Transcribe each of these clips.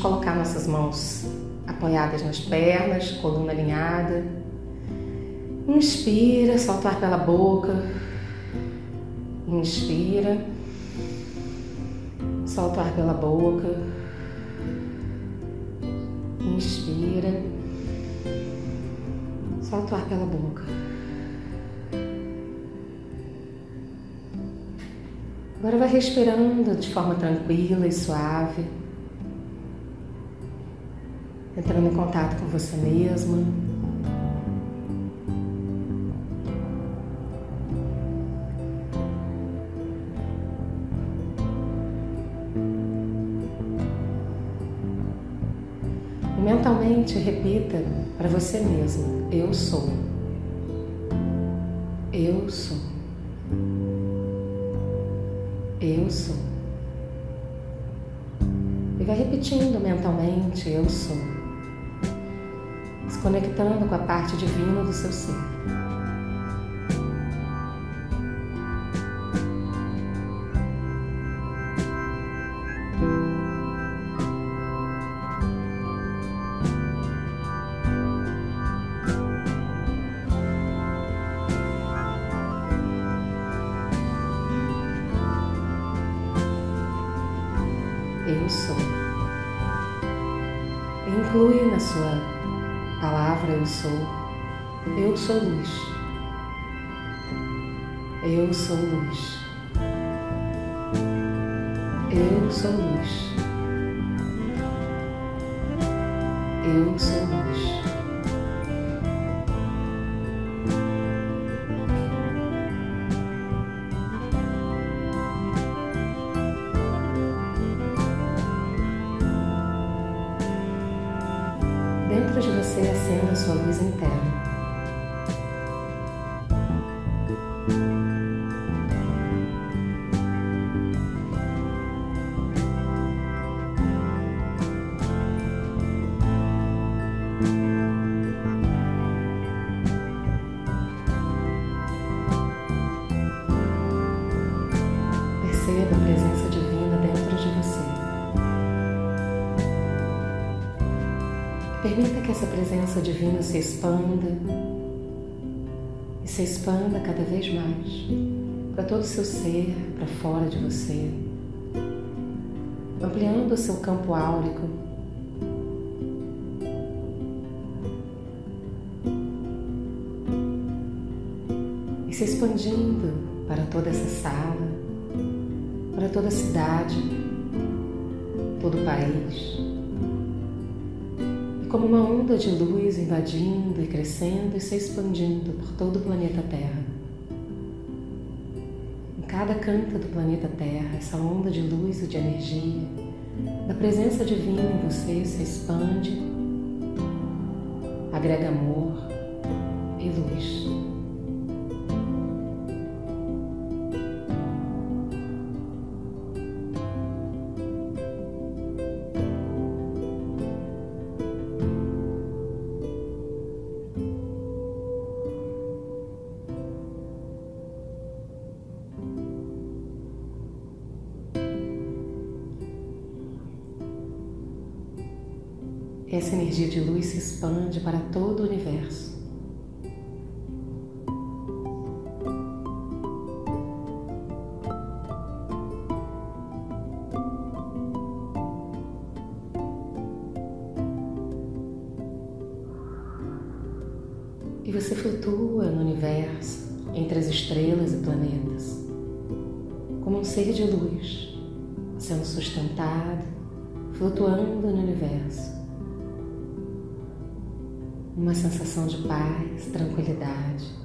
Colocar nossas mãos apoiadas nas pernas, coluna alinhada. Inspira, solta o ar pela boca. Inspira, solta o ar pela boca. Inspira, solta o ar pela boca. Agora vai respirando de forma tranquila e suave entrando em contato com você mesma. E mentalmente repita para você mesma: Eu sou. Eu sou. Eu sou. E vai repetindo mentalmente: Eu sou conectando com a parte divina do seu ser. Eu sou. Inclui na sua eu sou. Eu sou luz. Eu sou luz. Eu sou luz. Eu sou luz. Sua luz interna. Presença divina se expanda e se expanda cada vez mais para todo o seu ser, para fora de você, ampliando o seu campo áurico. E se expandindo para toda essa sala, para toda a cidade, todo o país como uma onda de luz invadindo e crescendo e se expandindo por todo o planeta Terra. Em cada canto do planeta Terra, essa onda de luz e de energia, da presença divina em você se expande, agrega amor e luz. Essa energia de luz se expande para todo o universo. E você flutua no universo, entre as estrelas e planetas, como um ser de luz, sendo sustentado, flutuando no universo uma sensação de paz, tranquilidade.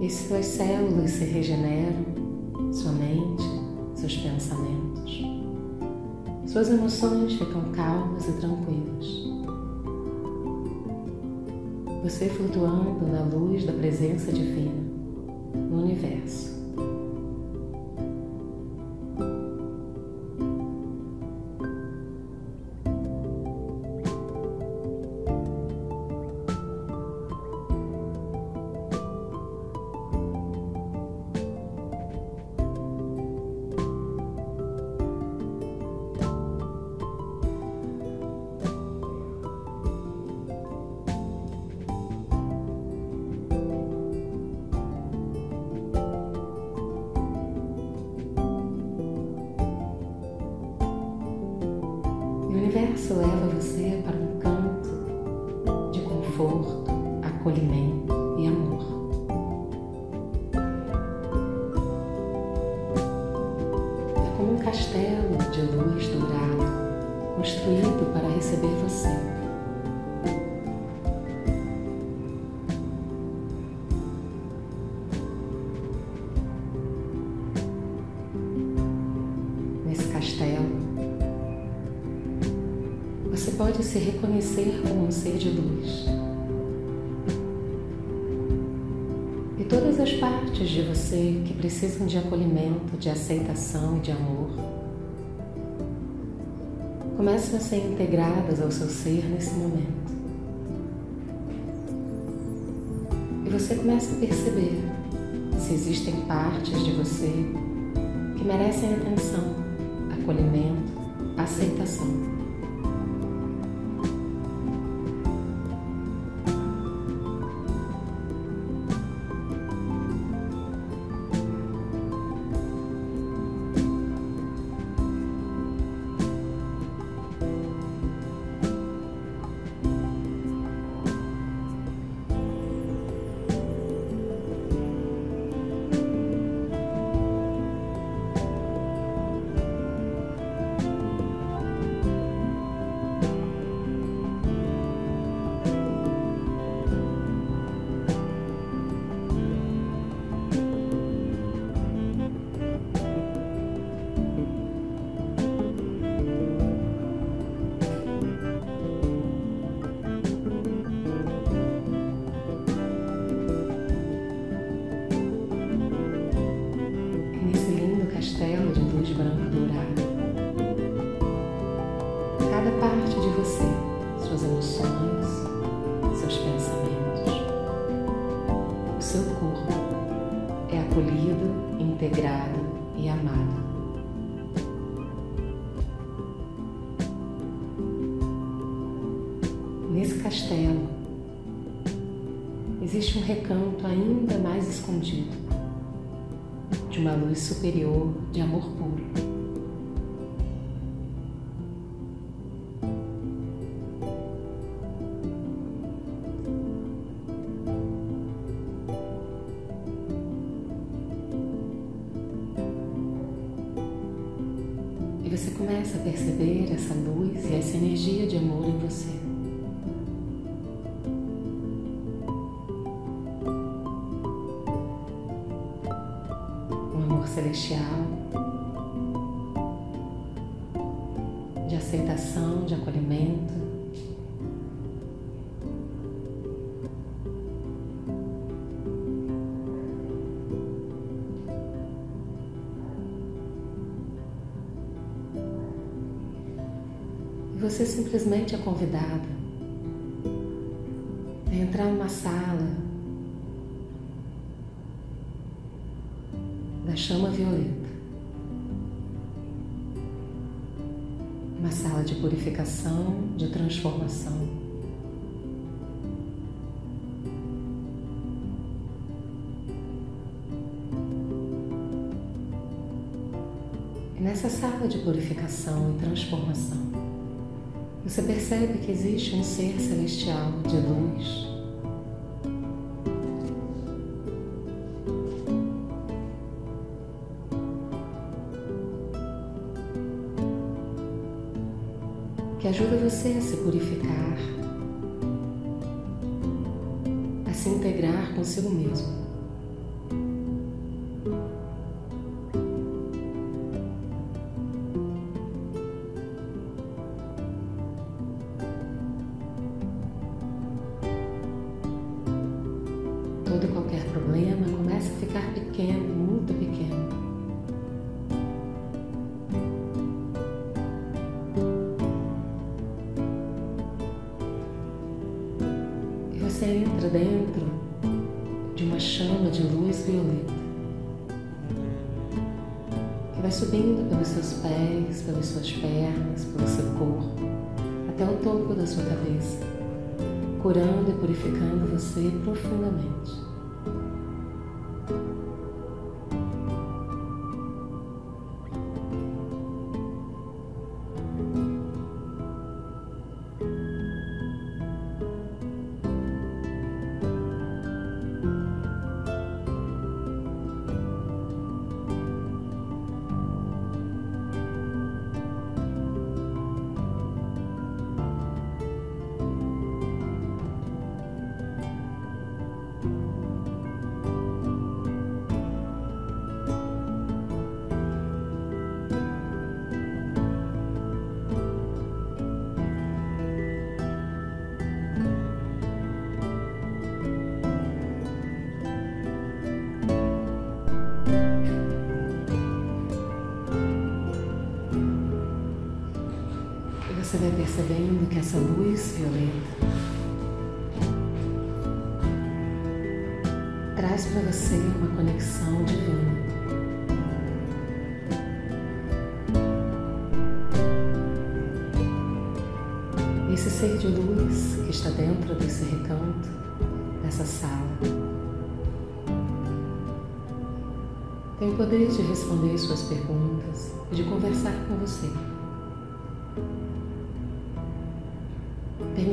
E suas células se regeneram, sua mente, seus pensamentos. Suas emoções ficam calmas e tranquilas. Você flutuando na luz da presença divina no universo. Pode se reconhecer como um ser de luz. E todas as partes de você que precisam de acolhimento, de aceitação e de amor começam a ser integradas ao seu ser nesse momento. E você começa a perceber se existem partes de você que merecem atenção, acolhimento, aceitação. Superior de amor puro. E você começa a perceber essa luz e essa energia de amor em você. Celestial, de aceitação, de acolhimento. você simplesmente é convidada a entrar numa sala chama violeta. Uma sala de purificação, de transformação. E nessa sala de purificação e transformação, você percebe que existe um ser celestial de luz. Você a se purificar, a se integrar consigo mesmo. Curando e purificando você profundamente. Você vai percebendo que essa luz violeta traz para você uma conexão divina. Esse ser de luz que está dentro desse recanto, dessa sala, tem o poder de responder suas perguntas e de conversar com você.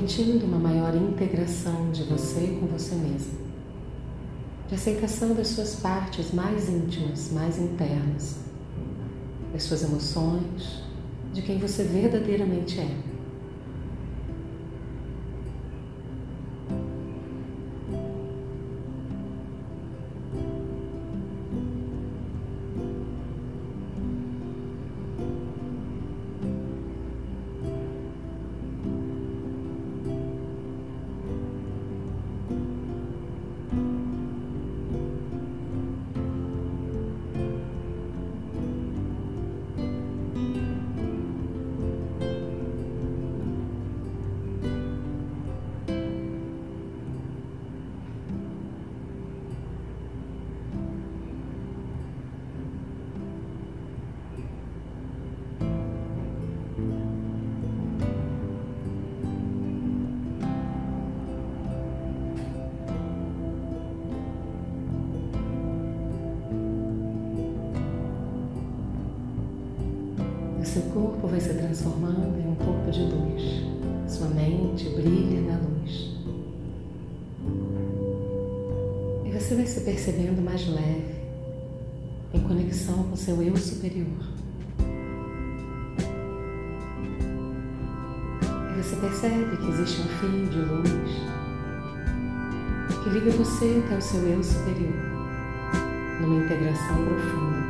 Permitindo uma maior integração de você com você mesmo, de aceitação das suas partes mais íntimas, mais internas, das suas emoções, de quem você verdadeiramente é. Seu corpo vai se transformando em um corpo de luz. Sua mente brilha na luz. E você vai se percebendo mais leve, em conexão com seu eu superior. E você percebe que existe um fio de luz que liga você até o seu eu superior, numa integração profunda.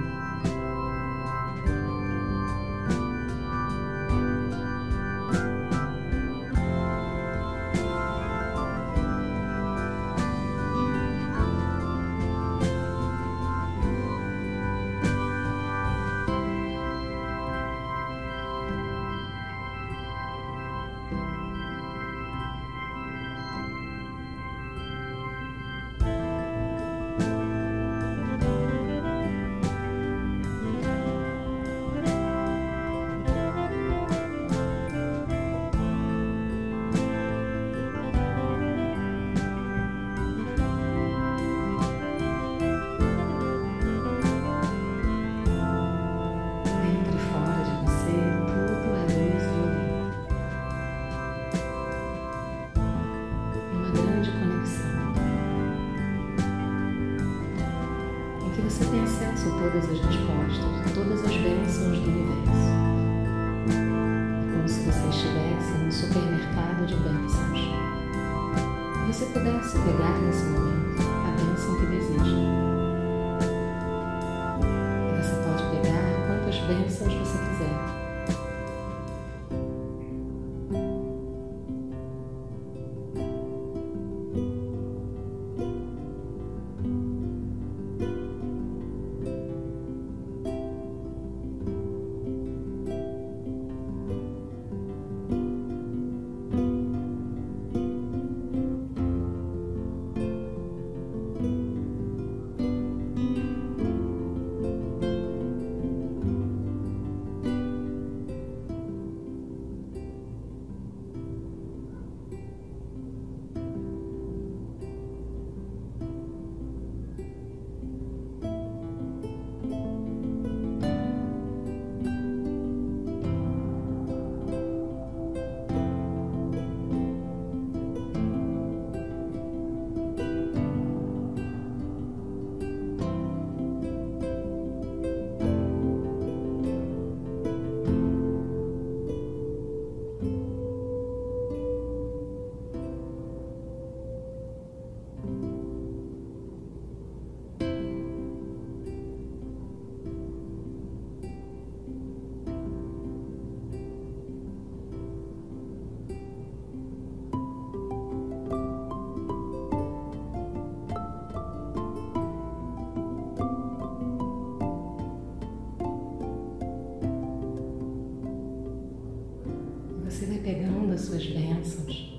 Suas bênçãos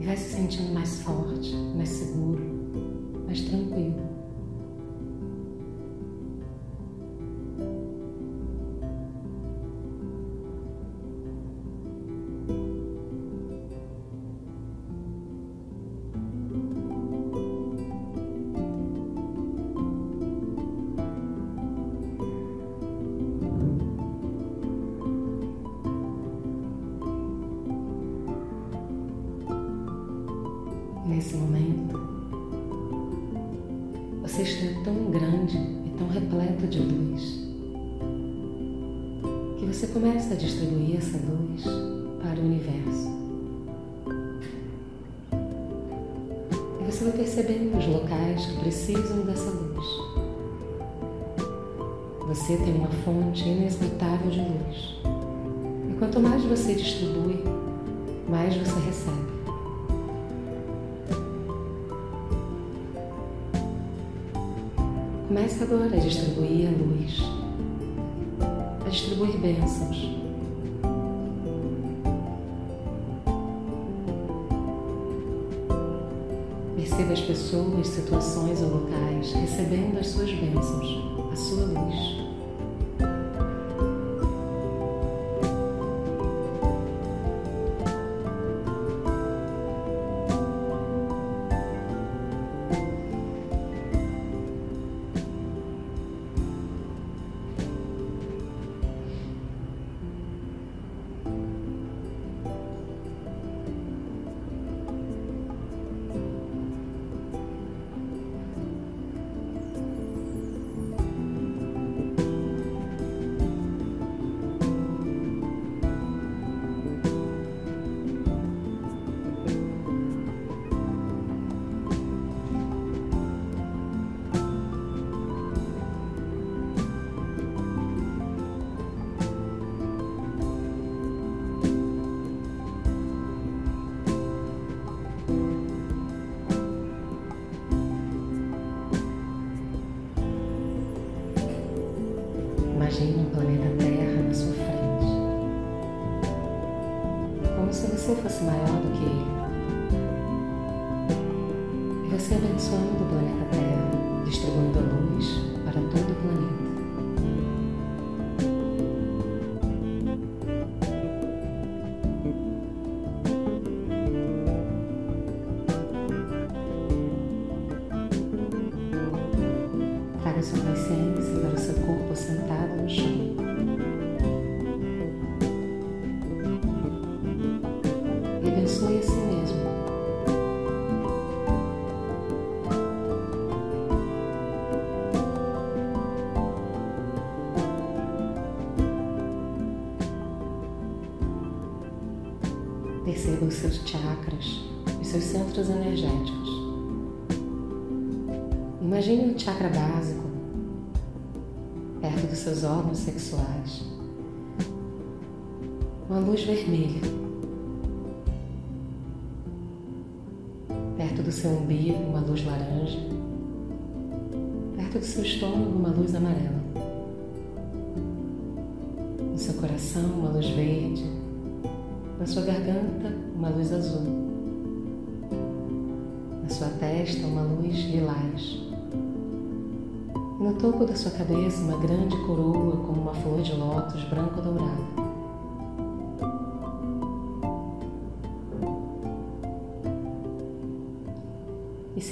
e vai se sentindo mais forte, mais seguro, mais tranquilo. Vai percebendo os locais que precisam dessa luz. Você tem uma fonte inesgotável de luz. E quanto mais você distribui, mais você recebe. Comece agora a distribuir a luz, a distribuir bênçãos. Perceba as pessoas, situações ou locais recebendo as suas bênçãos, a sua luz. Imagine um planeta Terra na sua frente, como se você fosse maior do que ele. E você abençoando o planeta Terra, distribuindo a luz para todo o planeta. E abençoe a si mesmo. Perceba os seus chakras, os seus centros energéticos. Imagine um chakra básico perto dos seus órgãos sexuais. Uma luz vermelha. Seu umbigo, uma luz laranja. Perto do seu estômago, uma luz amarela. No seu coração, uma luz verde. Na sua garganta, uma luz azul. Na sua testa, uma luz lilás. E no topo da sua cabeça, uma grande coroa como uma flor de lótus branco-dourada. E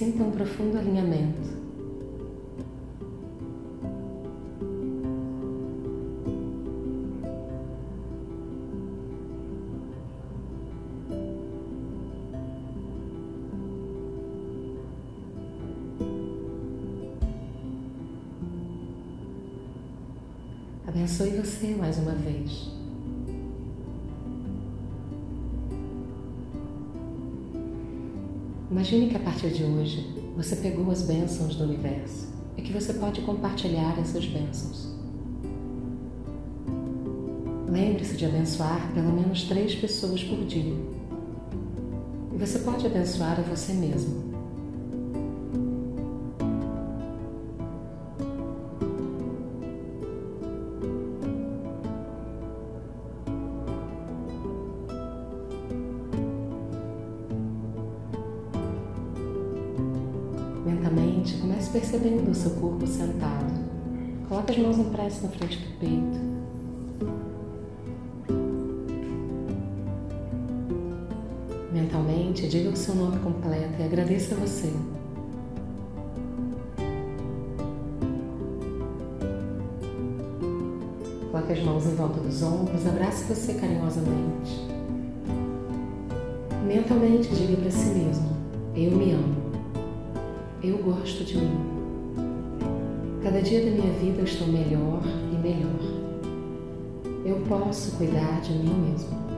sinta um profundo alinhamento Abençoe você mais uma vez. Imagine que a partir de hoje você pegou as bênçãos do universo e que você pode compartilhar essas bênçãos. Lembre-se de abençoar pelo menos três pessoas por dia. E você pode abençoar a você mesmo. O seu corpo sentado. Coloque as mãos em prece na frente do peito. Mentalmente, diga o seu nome completo e agradeça a você. Coloque as mãos em volta dos ombros, abrace você carinhosamente. Mentalmente, diga para si mesmo: Eu me amo. Eu gosto de mim. Cada dia da minha vida estou melhor e melhor. Eu posso cuidar de mim mesmo.